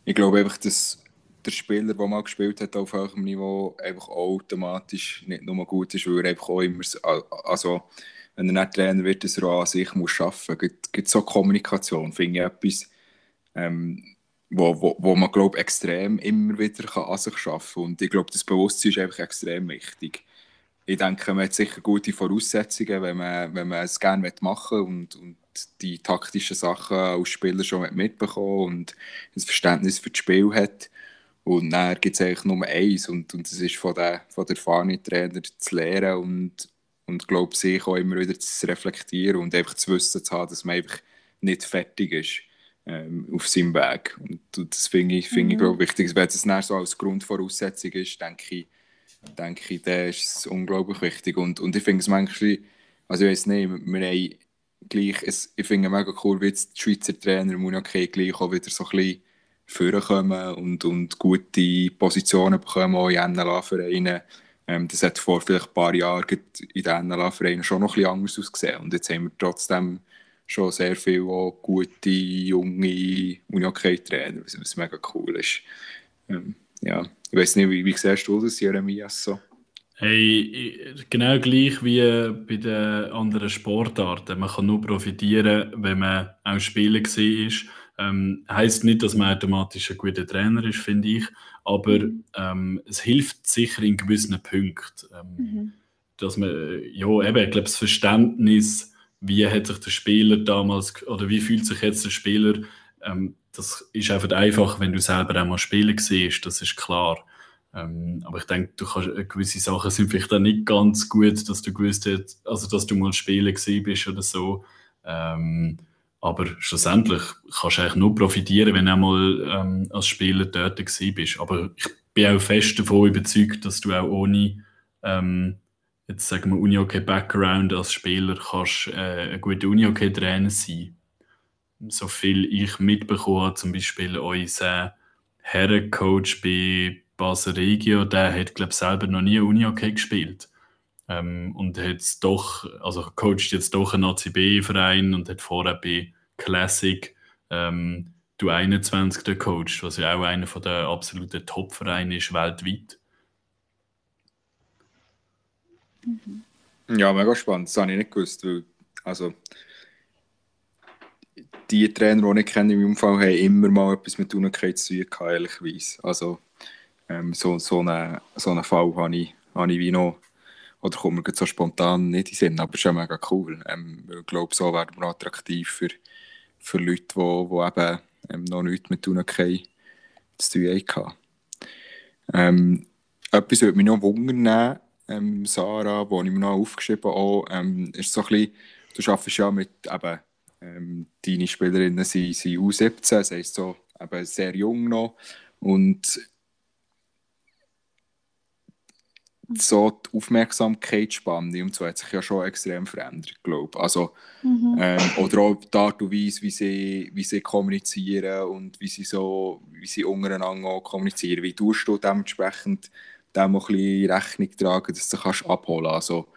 ich glaube einfach, dass der Spieler, der mal gespielt hat auf höherem Niveau, einfach automatisch nicht nur gut ist, weil er einfach auch immer, also wenn er nicht Trainer wird, dass er auch an sich muss arbeiten muss. Es gibt so Kommunikation, finde ich etwas, ähm, wo, wo, wo man, glaube extrem immer wieder kann an sich arbeiten kann. Und ich glaube, das Bewusstsein ist einfach extrem wichtig. Ich denke, man hat sicher gute Voraussetzungen, wenn man, wenn man es gerne machen will und, und die taktischen Sachen als Spieler schon mitbekommen und ein Verständnis für das Spiel hat. Und dann gibt es eigentlich nur eins und, und das ist von der, von der erfahrenen Trainer zu lernen und, und glaube sich auch immer wieder zu reflektieren und einfach zu wissen zu haben, dass man einfach nicht fertig ist ähm, auf seinem Weg. Und, das finde ich, find mhm. ich wichtig. Wenn das dann so als Grundvoraussetzung ist, denke ich, denke ich, dann ist es unglaublich wichtig. Und, und ich finde es manchmal, also ich weiß nicht, wir haben gleich, es, ich finde es mega cool, wie jetzt die Schweizer Trainer Munake gleich auch wieder so ein bisschen vorkommen und, und gute Positionen bekommen, auch in NLA-Vereinen. Ähm, das hat vor vielleicht ein paar Jahren in den NLA-Vereinen schon noch ein bisschen anders ausgesehen. Und jetzt haben wir trotzdem schon sehr viele gute, junge Unihockey-Trainer, was, was mega cool ist. Ähm, ja, ich weiß nicht, wie, wie siehst du das, Jeremias? So? Hey, genau gleich wie bei den anderen Sportarten. Man kann nur profitieren, wenn man auch Spieler war ähm, heißt nicht, dass man automatisch ein guter Trainer ist, finde ich, aber ähm, es hilft sicher in gewissen Punkten. Ähm, mhm. Dass man, ja, eben, ich glaube, das Verständnis, wie hat sich der Spieler damals, oder wie fühlt sich jetzt der Spieler, ähm, das ist einfach einfach, wenn du selber einmal spielen siehst, das ist klar. Ähm, aber ich denke, du kannst, äh, gewisse Sachen sind vielleicht auch nicht ganz gut, dass du gewusst hast, also dass du mal spielen bist oder so. Ähm, aber schlussendlich kannst du eigentlich nur profitieren, wenn du einmal ähm, als Spieler dort bist. Aber ich bin auch fest davon überzeugt, dass du auch ohne ähm, jetzt sagen wir Unihockey-Background als Spieler kannst äh, ein guter Unihockey-Trainer sein. So viel ich mitbekommen zum Beispiel unser Herrencoach bei Basel Regio, der hat glaube selber noch nie Unihockey gespielt. Ähm, und hat doch, also coacht jetzt doch einen ACB-Verein und hat vorher bei Classic ähm, du 21 der Coach, was ja auch einer der absoluten Top-Vereine ist weltweit. Mhm. Ja, mega spannend. Das habe ich nicht gewusst. Weil, also, die Trainer, die ich kenne im Umfang, haben immer mal etwas mit Unigkeit zu tun gehabt, ehrlicherweise. Also, ähm, so, so, einen, so einen Fall habe ich, habe ich wie noch oder kommt mir so spontan nicht in den Sinn, aber es ist ja mega cool. Ähm, ich glaube, so werden wir attraktiv für, für Leute, die, die eben ähm, noch nichts mit Unigkeit zu tun hatten. Ähm, etwas würde mich noch wundern, ähm, Sarah, wo ich mir noch aufgeschrieben habe, ähm, ist so ein bisschen, du arbeitest ja mit eben, ähm, deine Spielerinnen sind, sind U17, das heisst so eben sehr jung noch und so die Aufmerksamkeitsspanne und so hat sich ja schon extrem verändert, glaube Also, mhm. ähm, oder auch die Art und Weise, wie sie, wie sie kommunizieren und wie sie, so, wie sie untereinander auch kommunizieren. Wie tust du dementsprechend dem auch ein bisschen Rechnung tragen, dass du kannst abholen kannst? Also,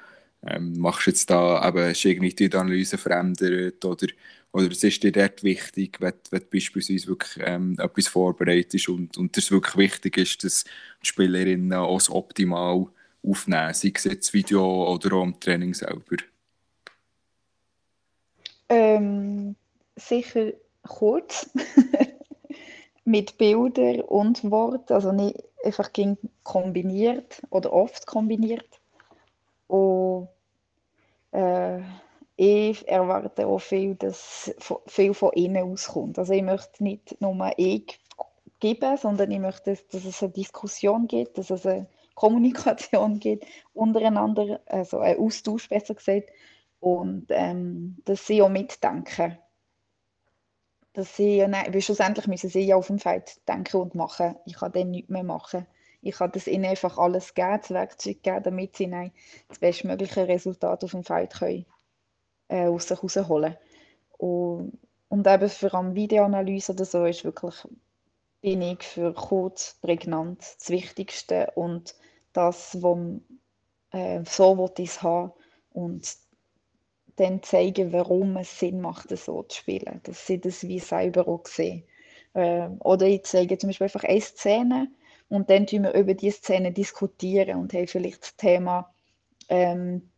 ähm, machst du jetzt da eben, ist irgendwie die Analyse verändert oder, oder es ist dir dort wichtig, wenn, wenn du beispielsweise wirklich ähm, etwas vorbereitest und, und es wirklich wichtig ist, dass die Spielerinnen auch das optimal aufnehmen, sei es jetzt Video oder auch im Training selber? Ähm, sicher kurz, mit Bildern und Wort, also nicht einfach kombiniert oder oft kombiniert. Und äh, ich erwarte auch viel, dass viel von innen auskommt. Also ich möchte nicht nur ich geben, sondern ich möchte, dass es eine Diskussion gibt, dass es eine Kommunikation geht untereinander, also ein Austausch besser gesagt, und ähm, dass sie auch mitdenken. Dass sie ja, nein, weil schlussendlich müssen sie ja auf dem Feld denken und machen. Ich kann dann nichts mehr machen. Ich kann das ihnen einfach alles geben, das Werkzeug geben, damit sie nein, das bestmögliche Resultat auf dem Feld können, äh, aus sich herausholen und, und eben für eine Videoanalyse oder so ist wirklich bin ich für kurz, prägnant das Wichtigste und das, was äh, so will ich es haben und dann zeigen, warum es Sinn macht, so zu spielen, dass sie das wie selber auch sehen. Ähm, oder ich zeige zum Beispiel einfach eine Szene und dann tun wir über diese Szene diskutieren und haben vielleicht das Thema, ähm,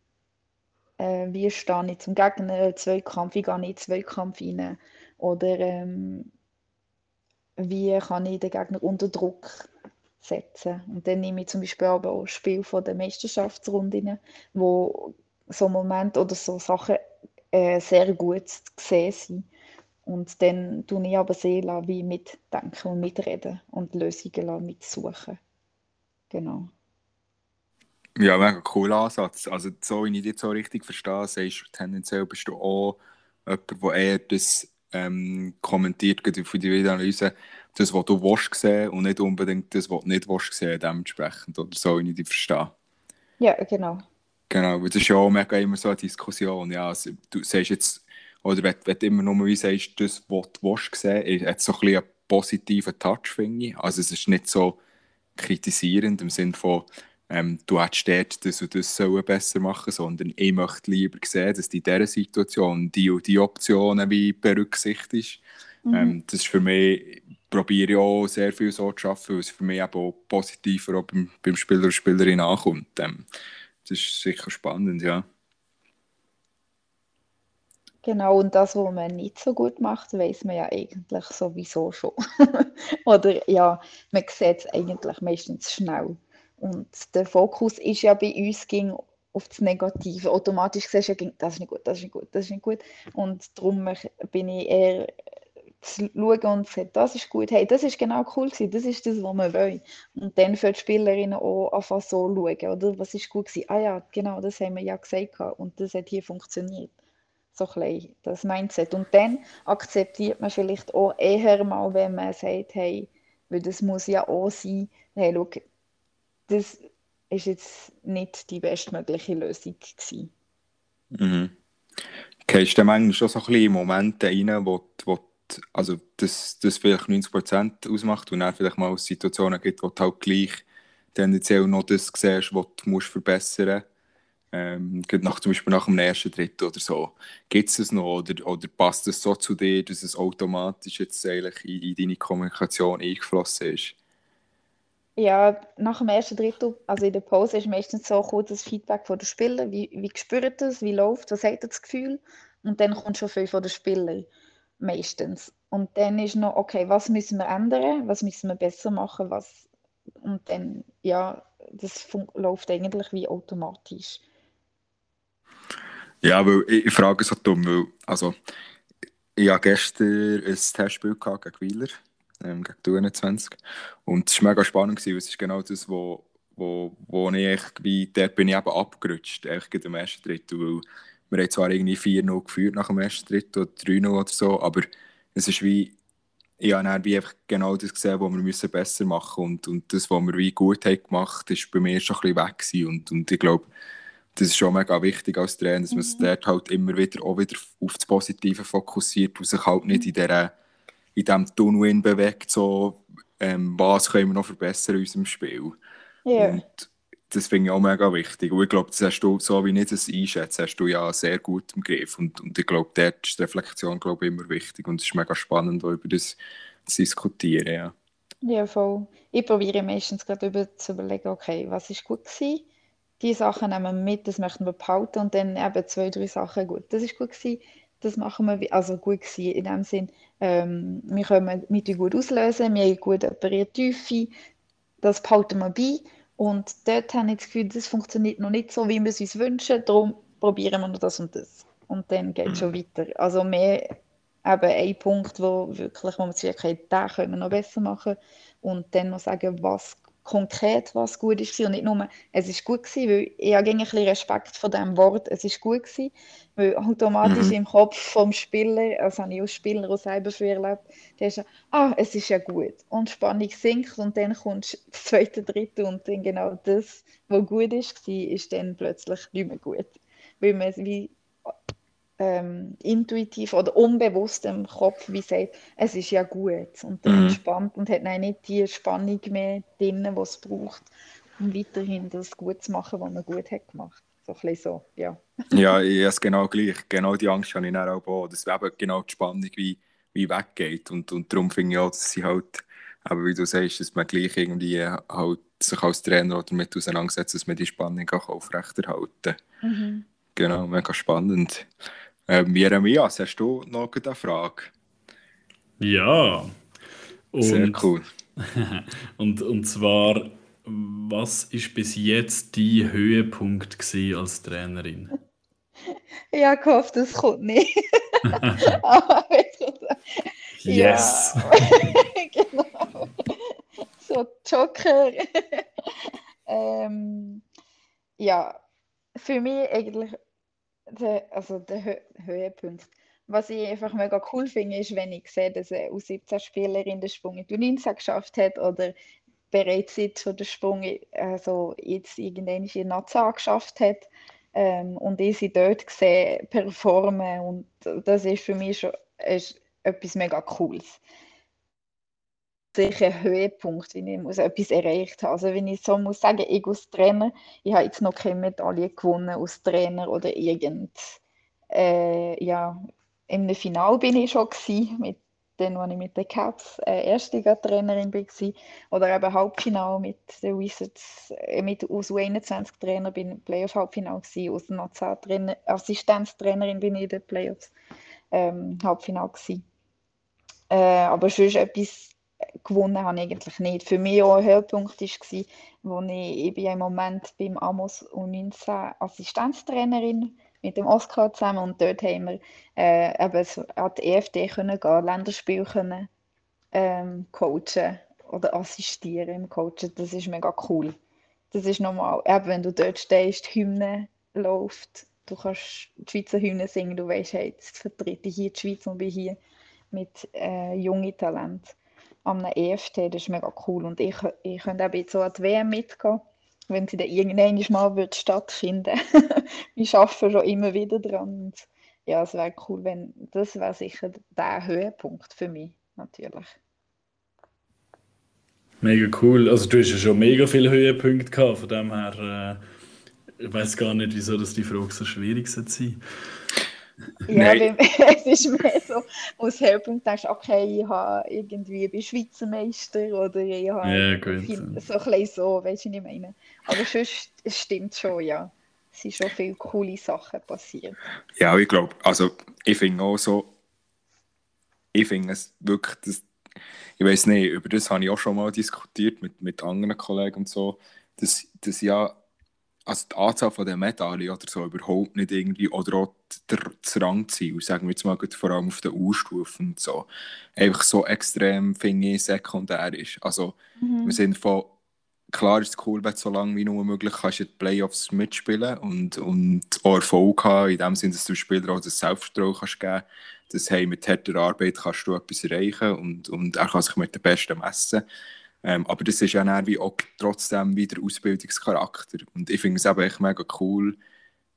äh, wie stehe ich zum Gegner, Zweikampf, wie gehe ich in Zweikampf rein oder ähm, wie kann ich den Gegner unter Druck setzen. Und dann nehme ich zum Beispiel aber auch Spiel von der Meisterschaftsrunden, wo so Momente oder so Sachen äh, sehr gut zu sehen sind. Und dann tue ich aber sehr wie mitdenken und mitreden und Lösungen mitsuchen. Genau. Ja, mega cooler Ansatz. Also, so wie ich dich so richtig verstehe, sagst du, tendenziell bist du auch jemand, der eher das ähm, kommentiert, für die Videoanalyse, das, was du willst sehen und nicht unbedingt das, was du nicht willst sehen, dementsprechend. Oder so wie ich dich verstehe. Ja, genau. Genau, das ist ja auch mega immer so eine Diskussion. Ja, also, du sagst jetzt, oder wenn, wenn du immer nur wie sagst, das, was du willst sehen, hat so ein bisschen einen positiven Touch, finde ich. Also, es ist nicht so kritisierend im Sinne von, ähm, du hättest dort das und das sollen besser machen sondern ich möchte lieber sehen, dass du in dieser Situation die und die Optionen wie berücksichtigst. Mhm. Ähm, das ist für mich, probiere ich auch sehr viel so zu arbeiten, weil es für mich eben auch positiver auch beim, beim Spieler oder Spielerin ankommt. Ähm, das ist sicher spannend, ja. Genau, und das, was man nicht so gut macht, weiß man ja eigentlich sowieso schon. Oder ja, man sieht es eigentlich meistens schnell. Und der Fokus ist ja bei uns ging auf das Negative. Automatisch siehst du ja, das ist nicht gut, das ist nicht gut, das ist nicht gut. Und darum bin ich eher zu schauen und sagen, das ist gut, hey, das ist genau cool gewesen, das ist das, was wir wollen. Und dann für die Spielerinnen auch einfach so schauen, oder? Was ist gut gewesen? Ah ja, genau, das haben wir ja gesagt und das hat hier funktioniert. So ein das Mindset. Und dann akzeptiert man vielleicht auch eher mal, wenn man sagt, hey, weil das muss ja auch sein, hey, schau, das ist jetzt nicht die bestmögliche Lösung gewesen. Mhm. Gehst du manchmal schon so ein bisschen Momente rein, wo, wo also das, das vielleicht 90% ausmacht und dann vielleicht mal Situationen gibt, wo du halt gleich tendenziell noch das siehst, was du musst verbessern musst. Ähm, nach, zum Beispiel nach dem ersten Drittel oder so. Gibt es das noch oder, oder passt es so zu dir, dass es automatisch jetzt eigentlich in, in deine Kommunikation eingeflossen ist? Ja, nach dem ersten Drittel, also in der Pause, ist meistens so kurzes Feedback von den Spielern. Wie, wie spürt das? Wie läuft Was hat das Gefühl? Und dann kommt schon viel von den Spielern. Meistens. Und dann ist noch, okay, was müssen wir ändern? Was müssen wir besser machen? Was... Und dann, ja, das läuft eigentlich wie automatisch. Ja, weil ich, frage so dumm, weil, also, ich hatte gestern ein Testspiel gegen Wieler ähm, gegen die 21. Und es war mega spannend, weil es ist genau das, wo, wo, wo ich wie, dort bin ich eben abgerutscht, echt im ersten Drittel, weil wir haben zwar irgendwie 4-0 geführt nach dem ersten Drittel oder 3-0 oder so, aber es ist wie, ich habe dann wie einfach genau das gesehen, was wir müssen besser machen und, und das, was wir wie gut haben gemacht, ist bei mir schon ein bisschen weg gewesen. und, und ich glaube, das ist schon mega wichtig als Trainer, dass man sich mhm. dort halt immer wieder auch wieder auf das Positive fokussiert und sich halt nicht in dieser in diesem Tunnel bewegt, so, ähm, was können wir noch verbessern in unserem Spiel. Yeah. Und das finde ich auch mega wichtig. Und ich glaube, das hast du, so wie ich das einschätze, hast du ja sehr gut im Griff. Und, und ich glaube, dort ist die Reflexion glaube immer wichtig. Und es ist mega spannend, über das zu diskutieren. Ja, ja voll. Ich probiere meistens gerade über zu überlegen, okay, was ist gut gewesen? Die Sachen nehmen wir mit, das möchten wir behalten. Und dann eben zwei, drei Sachen, gut, das ist gut gewesen das machen wir, also gut gewesen, in dem Sinn, ähm, wir können mit gut auslösen, wir haben gut operiert Tiefe, das behalten wir bei und dort habe ich das Gefühl, das funktioniert noch nicht so, wie wir es uns wünschen, darum probieren wir noch das und das. Und dann geht es schon weiter. Also mehr eben ein Punkt, wo wirklich, wo man sagt, okay, den können wir noch besser machen. Und dann noch sagen, was konkret, was gut ist und nicht nur, es ist gut gewesen, weil ich habe ein bisschen Respekt vor dem Wort, es ist gut gewesen, weil automatisch mhm. im Kopf vom Spieler, also habe ich als Spieler auch selber für erlebt, der ist ah, es ist ja gut und die Spannung sinkt und dann kommt das zweite, dritte und dann genau das, was gut ist, war, ist dann plötzlich nicht mehr gut, weil man wie ähm, intuitiv oder unbewusst im Kopf wie sagt, es ist ja gut und dann mhm. entspannt und hat dann nicht die Spannung mehr drin, die es braucht, um weiterhin das gut zu machen, was man gut hat gemacht. So ein bisschen so, ja. ja, ich habe es genau gleich. Genau die Angst habe ich dann auch, dass eben genau die Spannung wie, wie weggeht und, und darum finde ich auch, dass sie halt, aber wie du sagst, dass man gleich irgendwie halt sich als Trainer damit auseinandersetzt, dass man die Spannung auch aufrechterhalten kann. Mhm. Genau, mega spannend. Ähm, Jeremias, hast du noch eine Frage? Ja. Und, Sehr cool. und, und zwar, was ist bis jetzt dein Höhepunkt als Trainerin? Ich habe gehofft, das kommt nicht. yes! genau. So Joker. ähm, ja, für mich eigentlich der, also der Hö Höhepunkt. Was ich einfach mega cool finde, ist, wenn ich sehe, dass eine U17-Spielerin den Sprung in die 19 geschafft hat oder bereits jetzt schon den Sprung also jetzt irgendwann in die Nazi geschafft hat ähm, und ich sie dort sehe performen und das ist für mich schon ist etwas mega Cooles sicher Höhepunkt, wenn ich muss etwas erreicht habe. Also wenn ich so muss sagen, ich als Trainer, ich habe jetzt noch keine Medaille gewonnen als Trainer oder irgend, äh, ja, im Final bin ich schon gewesen, mit dann, als ich mit den Caps äh, erste Trainerin war, oder eben Halbfinal mit den Wizards, äh, mit aus U21-Trainer bin ich Playoff-Halbfinal gewesen, aus National Assistenztrainerin bin ich in den Playoffs ähm, Halbfinal gewesen. Äh, aber sonst etwas gewonnen habe ich eigentlich nicht. Für mich auch ein Höhepunkt war, wo ich, ich bin im Moment beim Amos U19 Assistenztrainerin mit dem Oscar zusammen und dort haben wir äh, eben an die EFD können gehen, Länderspiel können ähm, coachen oder assistieren im Coachen. Das ist mega cool. Das ist normal. Eben, wenn du dort stehst, die Hymne läuft, du kannst die Schweizer Hymne singen, du weißt, hey, jetzt vertrete ich hier die Schweiz und bin hier mit äh, jungen Talenten an einem EFT, das ist mega cool. Und ich, ich könnte auch jetzt so an die WM mitgehen, wenn sie dann irgendwann mal wird stattfinden Wir arbeiten schon immer wieder dran. Und ja, es wäre cool, wenn das wäre sicher der Höhepunkt für mich, natürlich. Mega cool. Also du hast ja schon mega viele Höhepunkte gehabt, von dem her, äh, ich weiß gar nicht, wieso das die Frage so schwierig sein ja, es ist mehr so, aus Höhepunkt denkst du, okay, ich habe irgendwie bin Schweizer Meister oder ich habe ja, gut, viel, so ein so, weißt du, was ich meine. Aber sonst, es stimmt schon, ja. Es sind schon viele coole Sachen passiert. Ja, ich glaube, also ich finde auch so, ich finde es wirklich, das, ich weiß nicht, über das habe ich auch schon mal diskutiert mit, mit anderen Kollegen und so, dass, dass ja also die Anzahl der Medaillen oder so überhaupt nicht irgendwie, oder auch das Rangziel, sagen wir jetzt mal vor allem auf der U-Stufe und so, einfach so extrem, finde ich, sekundär ist. Also mhm. wir sind von, klar ist es cool, wenn du so lange wie nur möglich kannst du die Playoffs mitspielen und, und auch Erfolg haben, in dem Sinne, dass du Spieler auch das Selbstvertrauen kannst geben dass hey, mit harter Arbeit kannst du etwas erreichen und, und er kann sich mit den Besten messen. Ähm, aber das ist ja dann wie auch trotzdem wieder Ausbildungscharakter. Und ich finde es eben echt mega cool,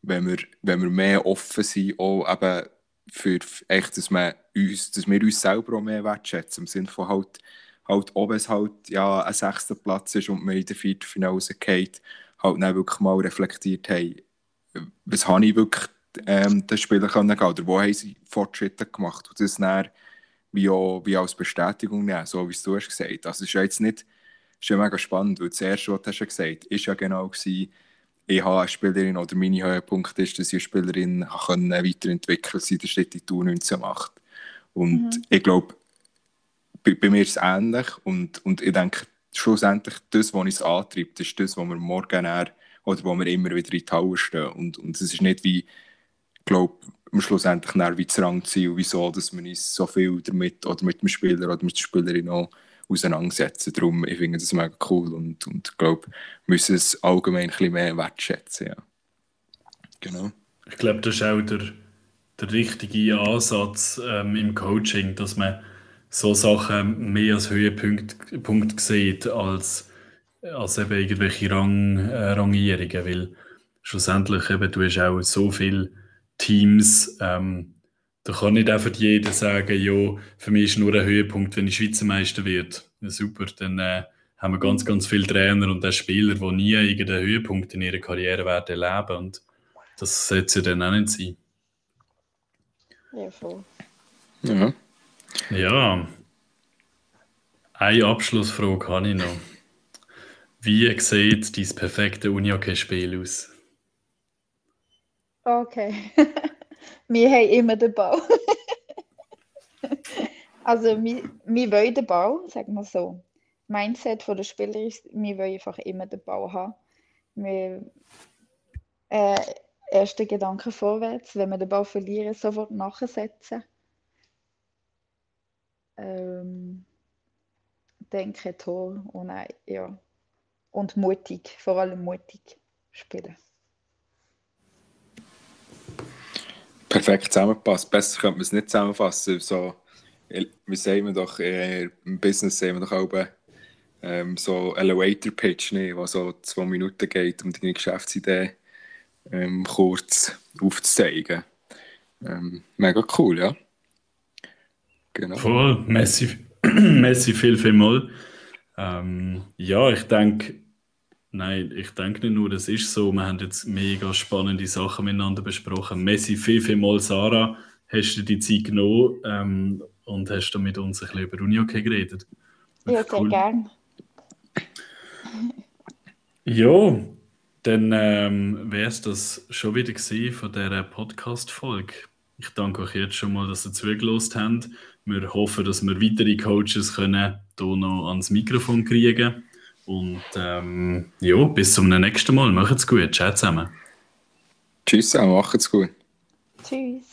wenn wir, wenn wir mehr offen sind, auch eben für echt, dass, man uns, dass wir uns selber auch mehr wertschätzen. Im Sinne von halt, halt ob es halt ja, ein sechster Platz ist und wir in der Viertelfinale rausgeht, halt dann wirklich mal reflektiert haben, was habe ich wirklich ähm, den Spieler können oder wo haben sie Fortschritte gemacht und das dann wie, auch, wie als Bestätigung nehmen, so wie du hast gesagt. Also es ist ja jetzt nicht, ist ja mega spannend, weil das erste, was du hast gesagt ist ja genau gewesen, ich habe eine Spielerin oder mein Höhepunkt ist, dass ich eine Spielerin können weiterentwickeln kann, den Schritt in die U19 macht. Und mhm. ich glaube, bei, bei, mir ist es ähnlich und, und ich denke, schlussendlich das, was uns antreibt, ist das, was wir morgen eher, oder wo wir immer wieder in die Halle stehen. Und, und es ist nicht wie, glaube, schlussendlich wie das Rangziel, wieso dass man uns so viel damit oder mit dem Spieler oder mit der Spielerin auch auseinandersetzen. Darum, ich finde das mega cool und, und glaube, wir müssen es allgemein ein bisschen mehr wertschätzen. Ja. Genau. Ich glaube, das ist auch der, der richtige Ansatz ähm, im Coaching, dass man so Sachen mehr als Höhepunkt Punkt sieht, als, als eben irgendwelche Rang, äh, Rangierungen, weil schlussendlich eben, du hast auch so viele Teams, ähm, da kann nicht einfach jeder sagen, ja, für mich ist nur ein Höhepunkt, wenn ich Schweizer Meister wird. Ja, super, dann äh, haben wir ganz, ganz viele Trainer und auch Spieler, die nie irgendeinen Höhepunkt in ihrer Karriere werden erleben und das sollte ja dann auch nicht sein. Ja, voll. Ja. Ja, eine Abschlussfrage habe ich noch. Wie sieht dein perfekte Unihockey-Spiel aus? Okay. wir haben immer den Ball. also, wir, wir wollen den Ball, sagen wir so. Mindset der Spieler ist, wir wollen einfach immer den Ball haben. Wir, äh, erster Gedanke vorwärts, wenn wir den Ball verlieren, sofort nachsetzen. Ähm, denke Tor und, äh, ja. und mutig, vor allem mutig spielen. Perfekt zusammengepasst. Besser könnte man es nicht zusammenfassen. So, wir doch, äh, im Business sehen wir doch auch ähm, so Elevator Pitch, ne, was so zwei Minuten geht, um deine Geschäftsidee ähm, kurz aufzuzeigen. Ähm, mega cool, ja. Genau. Voll, Messi, Messi viel, viel mal. Ähm, ja, ich denke, Nein, ich denke nicht nur, das ist so. Wir haben jetzt mega spannende Sachen miteinander besprochen. Messi, viel, viel mal, Sarah, hast du die Zeit genommen ähm, und hast du mit uns ein bisschen über Unihockey geredet? Ja, sehr cool. gern. ja, dann ähm, wäre es das schon wieder gewesen von dieser Podcast-Folge. Ich danke euch jetzt schon mal, dass ihr zugelost habt. Wir hoffen, dass wir weitere Coaches können hier noch ans Mikrofon kriegen können. Und ähm, ja, bis zum nächsten Mal. Macht's gut. Ciao zusammen. Tschüss, macht's gut. Tschüss.